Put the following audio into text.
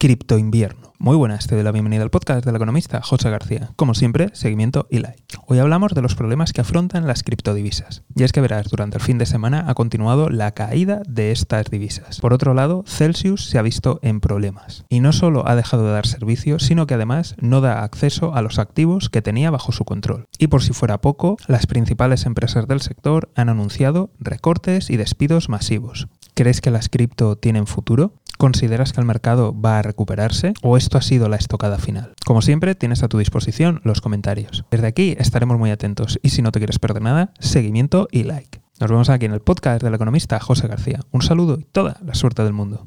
cripto invierno. Muy buenas, te doy la bienvenida al podcast del economista José García. Como siempre, seguimiento y like. Hoy hablamos de los problemas que afrontan las criptodivisas. Y es que verás, durante el fin de semana ha continuado la caída de estas divisas. Por otro lado, Celsius se ha visto en problemas. Y no solo ha dejado de dar servicio, sino que además no da acceso a los activos que tenía bajo su control. Y por si fuera poco, las principales empresas del sector han anunciado recortes y despidos masivos. ¿Crees que las cripto tienen futuro? ¿Consideras que el mercado va a recuperarse o esto ha sido la estocada final? Como siempre, tienes a tu disposición los comentarios. Desde aquí estaremos muy atentos y si no te quieres perder nada, seguimiento y like. Nos vemos aquí en el podcast del economista José García. Un saludo y toda la suerte del mundo.